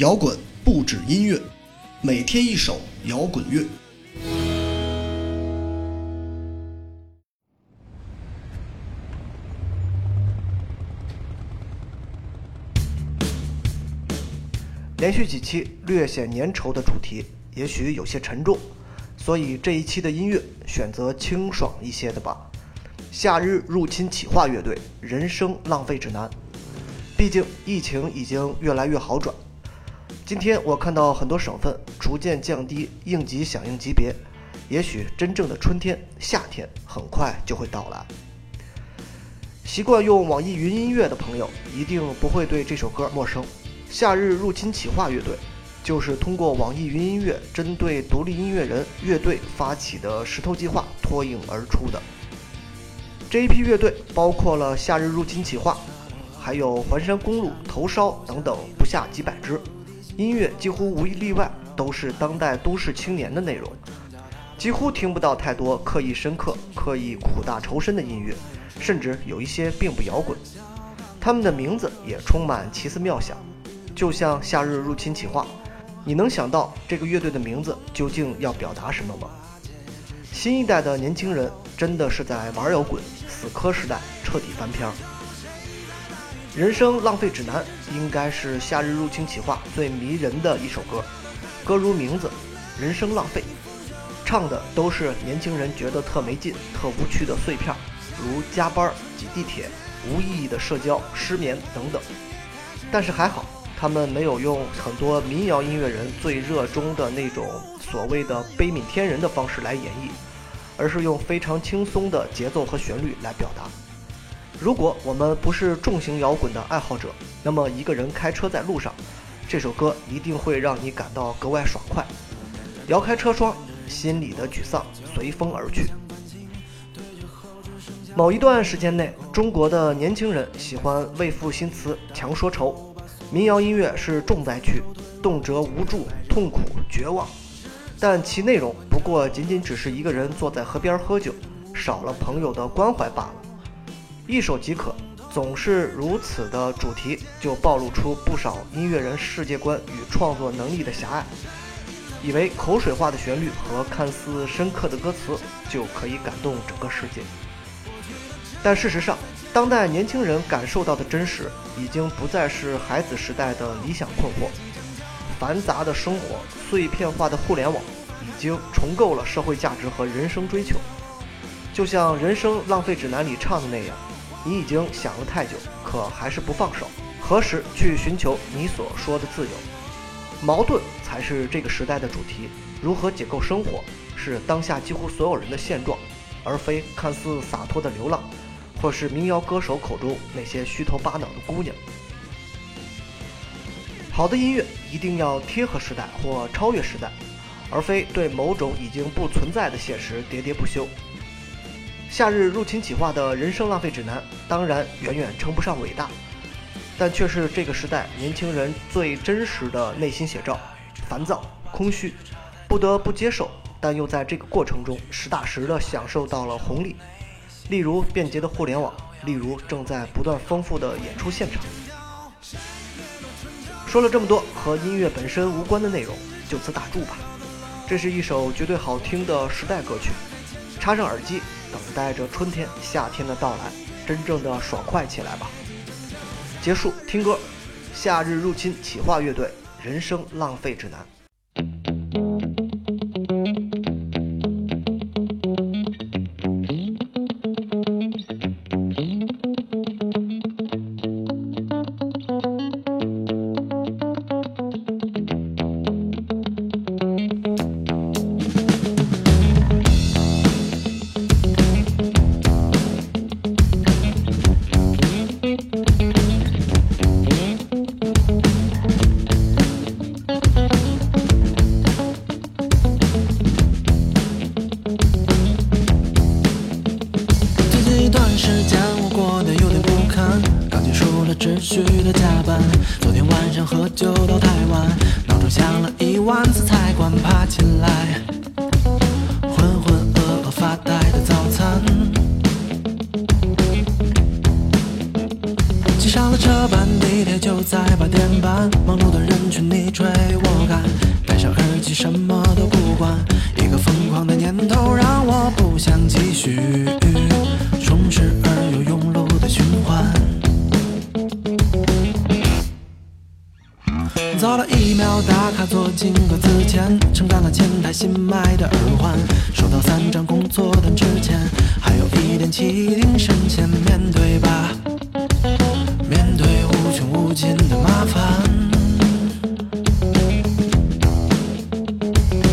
摇滚不止音乐，每天一首摇滚乐。连续几期略显粘稠的主题，也许有些沉重，所以这一期的音乐选择清爽一些的吧。夏日入侵企划乐队《人生浪费指南》，毕竟疫情已经越来越好转。今天我看到很多省份逐渐降低应急响应级别，也许真正的春天、夏天很快就会到来。习惯用网易云音乐的朋友一定不会对这首歌陌生。夏日入侵企划乐队，就是通过网易云音乐针对独立音乐人乐队发起的石头计划脱颖而出的。这一批乐队包括了夏日入侵企划，还有环山公路、头烧等等不下几百支。音乐几乎无一例外都是当代都市青年的内容，几乎听不到太多刻意深刻、刻意苦大仇深的音乐，甚至有一些并不摇滚。他们的名字也充满奇思妙想。就像夏日入侵企划，你能想到这个乐队的名字究竟要表达什么吗？新一代的年轻人真的是在玩摇滚，死磕时代彻底翻篇儿。人生浪费指南应该是夏日入侵企划最迷人的一首歌，歌如名字，人生浪费，唱的都是年轻人觉得特没劲、特无趣的碎片，如加班、挤地铁、无意义的社交、失眠等等。但是还好。他们没有用很多民谣音乐人最热衷的那种所谓的悲悯天人的方式来演绎，而是用非常轻松的节奏和旋律来表达。如果我们不是重型摇滚的爱好者，那么一个人开车在路上，这首歌一定会让你感到格外爽快。摇开车窗，心里的沮丧随风而去。某一段时间内，中国的年轻人喜欢为赋新词强说愁。民谣音乐是重灾区，动辄无助、痛苦、绝望，但其内容不过仅仅只是一个人坐在河边喝酒，少了朋友的关怀罢了。一首即可，总是如此的主题，就暴露出不少音乐人世界观与创作能力的狭隘，以为口水化的旋律和看似深刻的歌词就可以感动整个世界。但事实上，当代年轻人感受到的真实，已经不再是孩子时代的理想困惑。繁杂的生活、碎片化的互联网，已经重构了社会价值和人生追求。就像《人生浪费指南》里唱的那样，你已经想了太久，可还是不放手。何时去寻求你所说的自由？矛盾才是这个时代的主题。如何解构生活，是当下几乎所有人的现状，而非看似洒脱的流浪。或是民谣歌手口中那些虚头巴脑的姑娘。好的音乐一定要贴合时代或超越时代，而非对某种已经不存在的现实喋喋不休。夏日入侵企划的人生浪费指南当然远远称不上伟大，但却是这个时代年轻人最真实的内心写照：烦躁、空虚，不得不接受，但又在这个过程中实打实的享受到了红利。例如便捷的互联网，例如正在不断丰富的演出现场。说了这么多和音乐本身无关的内容，就此打住吧。这是一首绝对好听的时代歌曲，插上耳机，等待着春天、夏天的到来，真正的爽快起来吧。结束听歌，夏日入侵企划乐队《人生浪费指南》。时间我过得有点不堪，刚结束了持续的加班，昨天晚上喝酒到太晚，闹钟响了一万次才敢爬起来，浑浑噩噩发呆的早餐，挤上了。车班，地铁就在八点半，忙碌的人群你追我赶，戴上耳机什么都不管，一个疯狂的念头让我不想继续，充实早了一秒打卡坐进格子前，承担了前台新买的耳环，收到三张工作单之前，还有一点气定神闲，面对吧，面对无穷无尽的麻烦。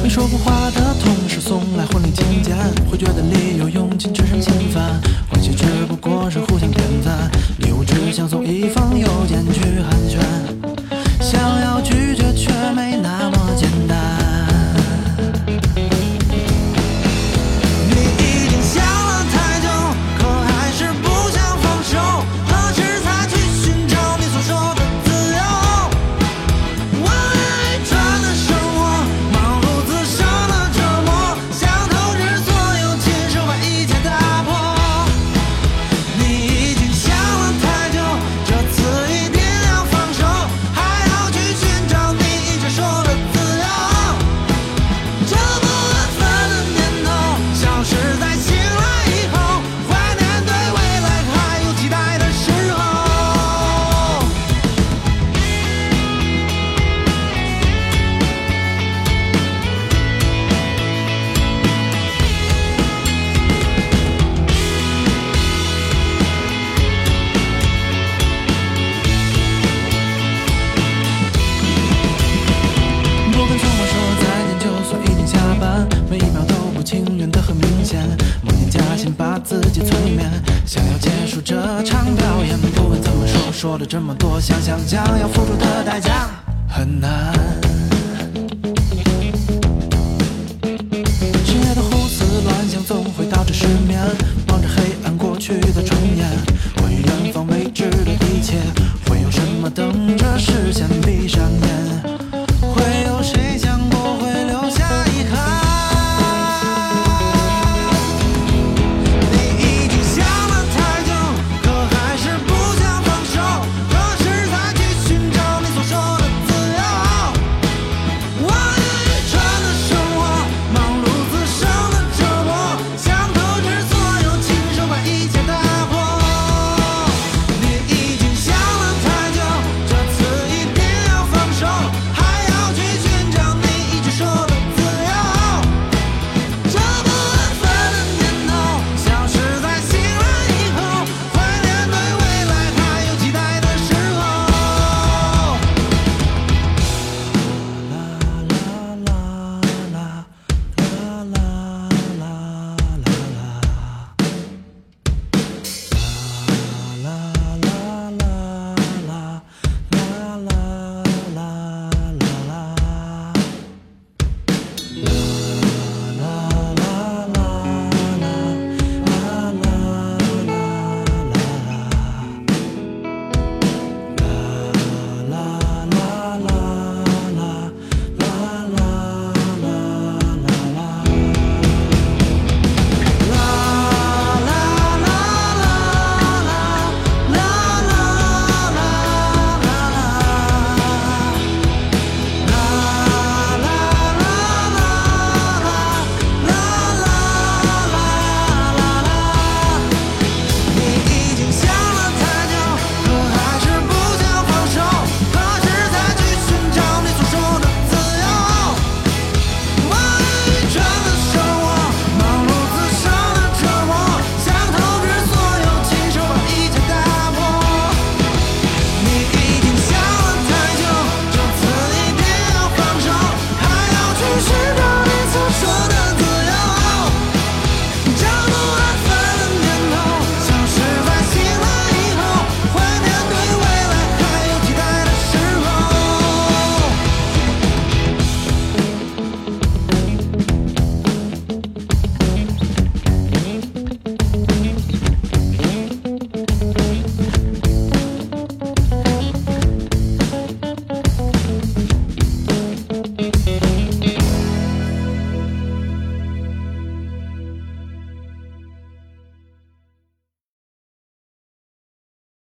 没说过话的同事送来婚礼请柬，会觉得理由用尽只剩侵犯，关系只不过是互相点赞，礼物只想送一封邮件去寒暄。想要拒绝却没那说了这么多，想想将要付出的代价很难。深夜的胡思乱想总会导致失眠，